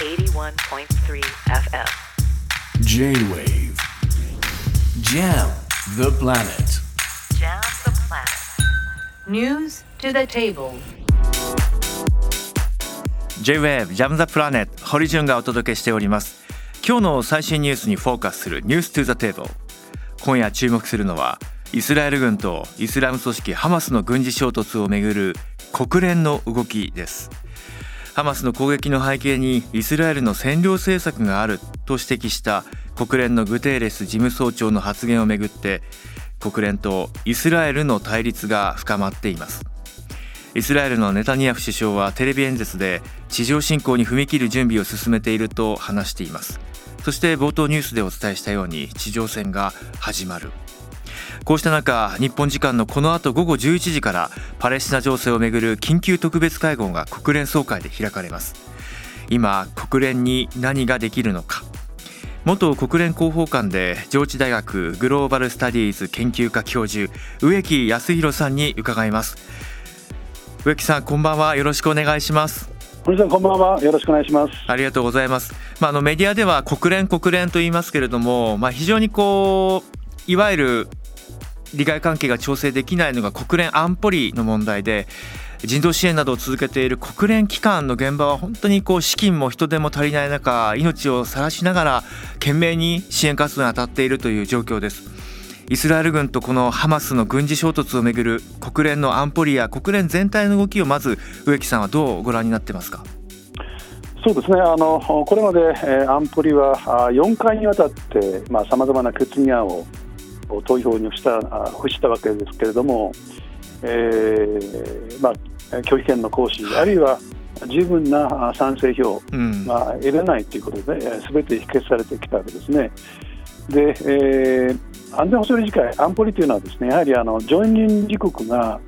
81.3 FM J-Wave. Jam the planet. Jam the planet. News to the table. J-Wave ジャムザプラネット堀潤がお届けしております。今日の最新ニュースにフォーカスするニュース to the table 今夜注目するのはイスラエル軍とイスラム組織ハマスの軍事衝突をめぐる国連の動きですハマスの攻撃の背景にイスラエルの占領政策があると指摘した国連のグテーレス事務総長の発言をめぐって国連とイスラエルの対立が深まっています。イスラエルのネタニヤフ首相はテレビ演説で地上侵攻に踏み切る準備を進めていると話しています。そして冒頭ニュースでお伝えしたように地上戦が始まる。こうした中日本時間のこの後午後11時からパレスチナ情勢をめぐる緊急特別会合が国連総会で開かれます。今国連に何ができるのか。元国連広報官で上智大学グローバルスタディーズ研究科教授植木康弘さんに伺います。植木さんこんばんは。よろしくお願いします。堀さんこんばんは。よろしくお願いします。ありがとうございます。まああのメディアでは国連国連と言いますけれどもまあ非常にこういわゆる利害関係が調整できないのが国連安保理の問題で人道支援などを続けている国連機関の現場は本当にこう資金も人手も足りない中命を晒しながら懸命に支援活動に当たっているという状況です。イスラエル軍とこのハマスの軍事衝突をめぐる国連の安保理や国連全体の動きをまず植木さんはどうご覧になってますか？そうですね。あのこれまで、安保理は4回にわたってさまざ、まな決議案を投票にした付したわけですけれども、えーまあ、拒否権の行使、あるいは十分な賛成票が得れないということで、す、べ、て否決されてきたわけですね。で、えー、安全保障理事会、安保理というのは、ですねやはりあの常任理国が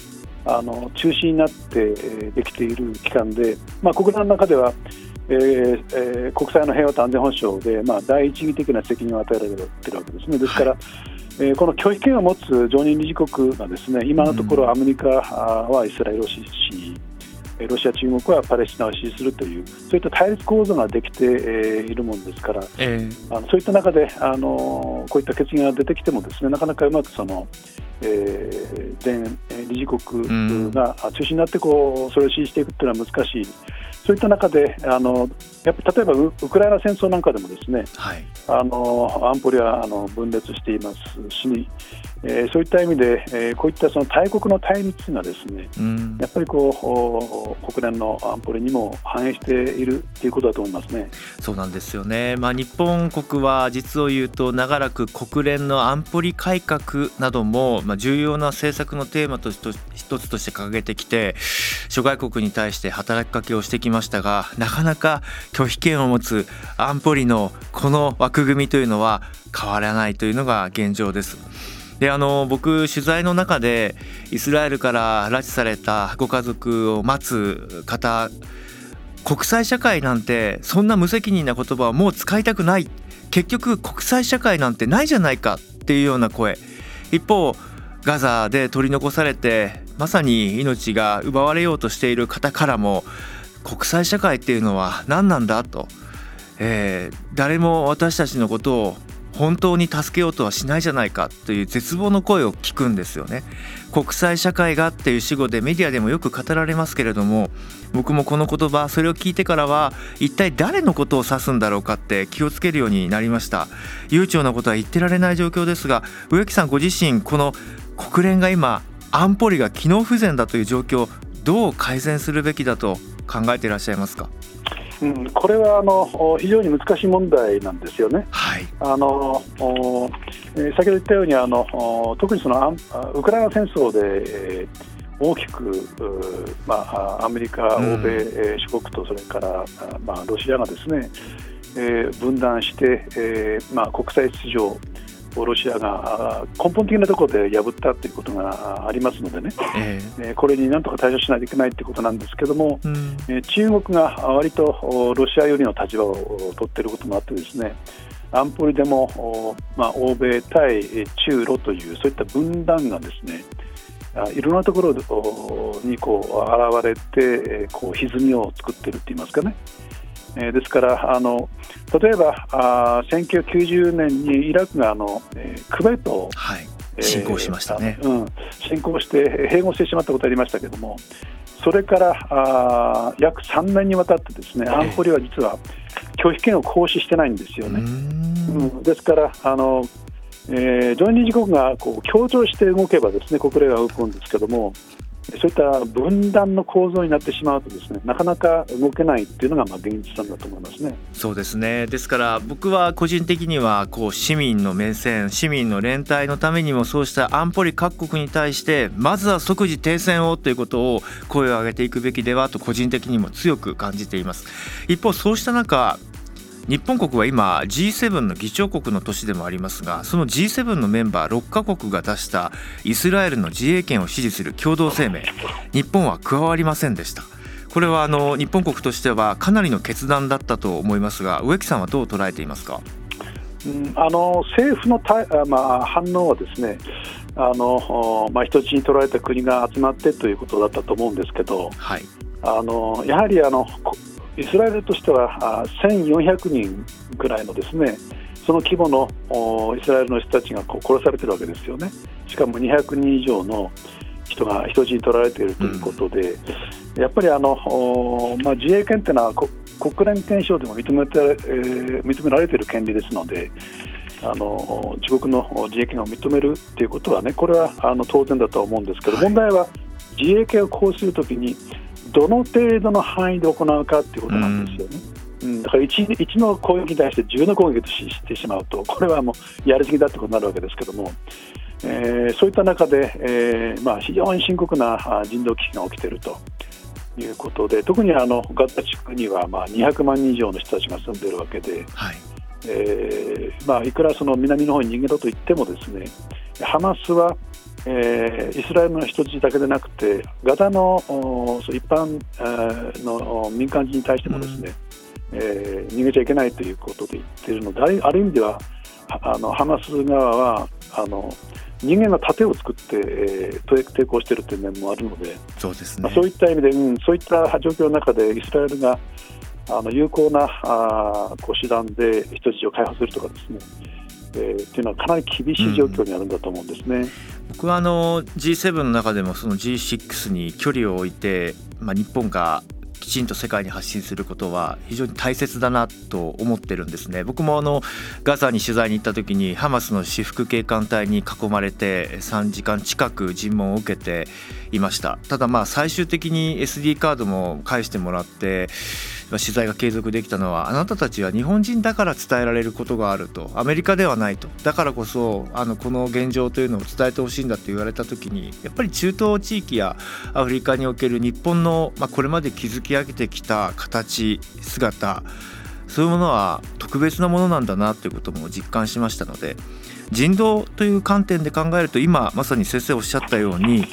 あの中心になってできている機関で、まあ、国連の中では、えーえー、国際の平和と安全保障で、まあ、第一義的な責任を与えられているわけですね。ですから、はいえー、この拒否権を持つ常任理事国がですね今のところアメリカはイスラエルを支持しロシア、中国はパレスチナを支持するというそういった対立構造ができているものですから、えー、あのそういった中であのこういった決議が出てきてもですねなかなかうまくその、えー、全理事国が中心になってこうそれを支持していくというのは難しい。そういった中であのやっぱ例えばウクライナ戦争なんかでもですね、はい、あの安保理はあの分裂していますし、えー、そういった意味で、えー、こういったその大国の対立がですね、うん、やっぱりこう国連の安保理にも反映しているということだと思いますね。そうなんですよね。まあ日本国は実を言うと長らく国連の安保理改革などもまあ重要な政策のテーマと一つとして掲げてきて諸外国に対して働きかけをしてきましたがなかなか拒否権を持つ安保理のこの枠組みというのは変わらないというのが現状です。であの僕取材の中でイスラエルから拉致されたご家族を待つ方国際社会なんてそんな無責任な言葉はもう使いたくない。結局国際社会なんてないじゃないか。っていうような声。一方ガザで取り残されてまさに命が奪われようとしている方からも国際社会っていうのは何なんだと、えー、誰も私たちのことを本当に助けようとはしないじゃないかという絶望の声を聞くんですよね。国際社会がっていう死語でメディアでもよく語られますけれども僕もこの言葉それを聞いてからは一体誰のことを指すんだろうかって気をつけるようになりました。悠長なことは言ってられない状況ですが植木さんご自身この国連が今安保理が機能不全だという状況どう改善するべきだと考えていらっしゃいますか？うん、これはあの非常に難しい問題なんですよね。はい、あのえ先ほど言ったようにあの特にそのウクライナ戦争で、えー、大きく、まあ、アメリカ、欧米諸国とそれから、まあ、ロシアがですね、えー、分断して、えーまあ、国際秩序ロシアが根本的なところで破ったということがありますのでね、えー、これになんとか対処しないといけないということなんですけども、うん、中国が割とロシア寄りの立場を取っていることもあってですね安保理でも、まあ、欧米対中ロというそういった分断がですねいろんなところにこう現れてこう歪みを作っているといいますかねえー、ですからあの例えばあ1990年にイラクがあの、えー、クウェートを、はい。侵攻しましたね、えー、うん、侵攻して併合してしまったことありましたけれどもそれからあ約3年にわたってですね安保理は実は拒否権を行使してないんですよね。うん、ですからあの、えー、常任理事国がこう協調して動けばですね国連は動くんですけどもそういった分断の構造になってしまうとですねなかなか動けないっていうのがまあ現実なんだと思いますね。そうですねですから僕は個人的にはこう市民の目線市民の連帯のためにもそうした安保理各国に対してまずは即時停戦をということを声を上げていくべきではと個人的にも強く感じています。一方そうした中日本国は今 G7 の議長国の都市でもありますがその G7 のメンバー6カ国が出したイスラエルの自衛権を支持する共同声明。日本は加わりませんでした。これはあの日本国としてはかなりの決断だったと思いますが植木さんはどう捉えていますか、うん、あの政府のた、まあ、反応はですねあの、まあ、人質に取られた国が集まってということだったと思うんですけど、はい、あのやはりあのイスラエルとしては1400人ぐらいのですねその規模のイスラエルの人たちが殺されてるわけですよね、しかも200人以上の人が人質に取られているということで、うん、やっぱりあの、まあ、自衛権というのは国連憲章でも認めて、えー、認められている権利ですので、あの自国の自衛権を認めるということはね、これはあの当然だとは思うんですけど、はい、問題は自衛権を行使するときに、どの程度の範囲で行うかっていうことなんですよね。うん、だから 1, 1の攻撃に対して10の攻撃としてしまうと、これはもうやりすぎだってことになるわけですけども、えー、そういった中で、えーまあ、非常に深刻な人道危機が起きていると。いうことで、特にあのガザ地区にはまあ200万人以上の人たちが住んでいるわけで、はい。えーまあ、いくらその南の方に逃げろと言っても、ですねハマスはえー、イスラエルの人質だけでなくてガザの一般、の民間人に対してもですね、うん、えー、逃げちゃいけないということで言っているのである意味ではあのハマス側はあの人間が盾を作って、えー、抵抗しているという面もあるのでそうですね、まあ、そういった意味で、うん、そういった状況の中でイスラエルがあの有効なあこう手段で人質を解放するとかですねえー、っていうのはかなり厳しい状況にあるんだと思うんですね。うん僕はあの G7 の中でもその G6 に距離を置いて、まあ、日本がきちんと世界に発信することは非常に大切だなと思ってるんですね僕もあのガザに取材に行った時にハマスの私服警官隊に囲まれて3時間近く尋問を受けていましたただまあ最終的に SD カードも返してもらって取材が継続できたのはあなたたちは日本人だから伝えられることがあると。アメリカではないと。だからこそあのこの現状というのを伝えてほしいんだと言われた時にやっぱり中東地域やアフリカにおける日本の、まあ、これまで築き上げてきた形姿そういうものは特別なものなんだなということも実感しましたので人道という観点で考えると今まさに先生おっしゃったように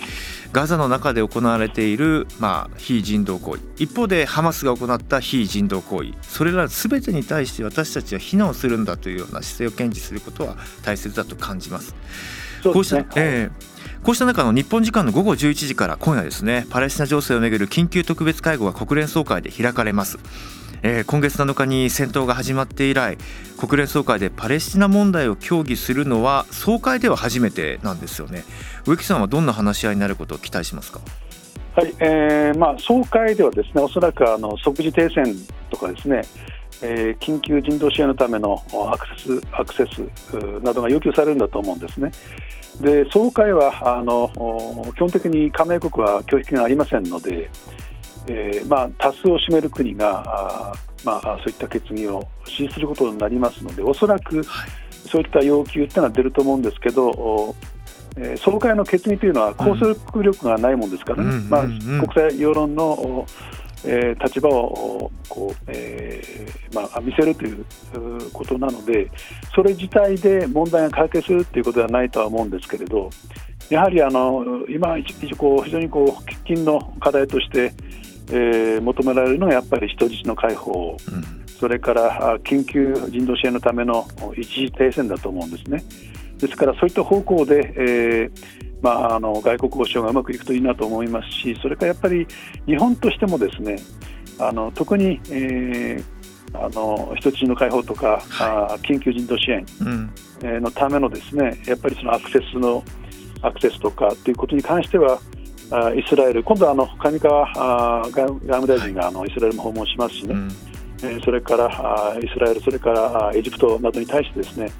ガザの中で行われている、まあ、非人道行為一方でハマスが行った非人道行為それら全てに対して私たちは非難をするんだというような姿勢を堅持することは大切だと感じます。うこうした、えー、こうした中の日本時間の午後11時から今夜ですねパレスチナ情勢をめぐる緊急特別会合が国連総会で開かれます。えー、今月7日に戦闘が始まって以来国連総会でパレスチナ問題を協議するのは総会では初めてなんですよね植木さんはどんな話し合いになることを期待しますか？はい、えーまあ、総会ではですねおそらくあの即時停戦とかですね、えー、緊急人道支援のためのアクセスアクセスなどが要求されるんだと思うんですね。で総会はあの基本的に加盟国は拒否権がありませんので、えーまあ、多数を占める国があ、まあ、そういった決議を支持することになりますのでおそらくそういった要求というのは出ると思うんですけど、えー、総会の決議というのは拘束力がないもんですからね、まあ、国際世論の、えー、立場をこう、えーまあ、見せるということなのでそれ自体で問題が解決するということではないとは思うんですけれどやはりあの今、一こう非常にこう喫緊の課題としてえー、求められるのはやっぱり人質の解放、うん、それから緊急人道支援のための一時停戦だと思うんですね。ですからそういった方向で、えーまあ、あの外国交渉がうまくいくといいなと思いますしそれからやっぱり日本としてもですねあの特に、えーあの人質の解放とか、あ緊急人道支援のためのですねやっぱりそのアクセスのアクセスとかということに関してはあイスラエル。今度はあの上川あ外外務大臣があのイスラエルも訪問しますしね、うん。えーそれからあイスラエルそれからあエジプトなどに対してですね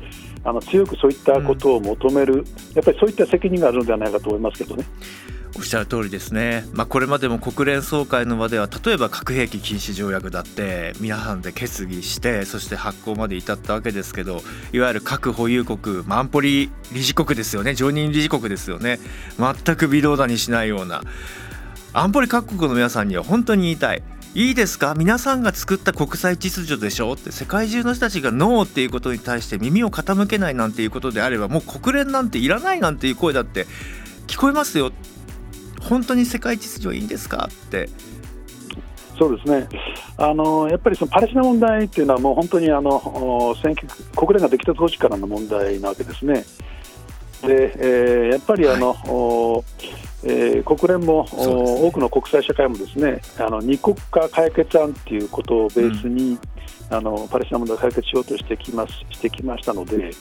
あの強くそういったことを求める、やっぱりそういった責任があるのではないかと思いますけどね。おっしゃる通りですね、まあ、これまでも国連総会の場では例えば核兵器禁止条約だって皆さんで決議してそして発行まで至ったわけですけどいわゆる核保有国、まあ、安保理理事国ですよね。常任理事国ですよね。全く微動だにしないような。安保理各国の皆さんには本当に言いたい。いいですか？皆さんが作った国際秩序でしょ？って世界中の人たちがノーっていうことに対して耳を傾けないなんていうことであればもう国連なんていらないなんていう声だって聞こえますよ。本当に世界秩序いいんですかって。そうですね。あのやっぱりそのパレスチナ問題っていうのはもう本当にあのお選挙国連ができた当時からの問題なわけですね。で、えーやっぱりあの、おえー国連も、ね。お多くの国際社会もですねあの二国家解決案っていうことをベースに、あのパレスチナ問題を解決しようとしてきますしてきましたので、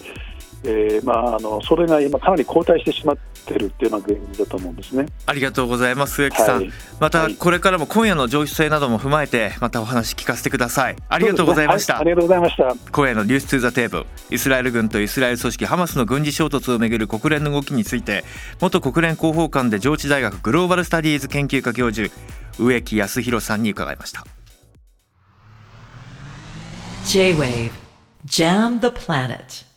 えーまあ、あのそれが今かなり後退してしまっているっていうのが現実だと思うんですね。ありがとうございます植木さん、はい。またはい。これからも今夜の情勢なども踏まえてまたお話聞かせてください。ありがとうございました、はありがとうございました。今夜の「ニュース・トゥ・ザ・テーブ。ル」イスラエル軍とイスラエル組織ハマスの軍事衝突をめぐる国連の動きについて元国連広報官で上智大学グローバル・スタディーズ研究科教授植木康弘さんに伺いました。J-Wave. Jam the Planet.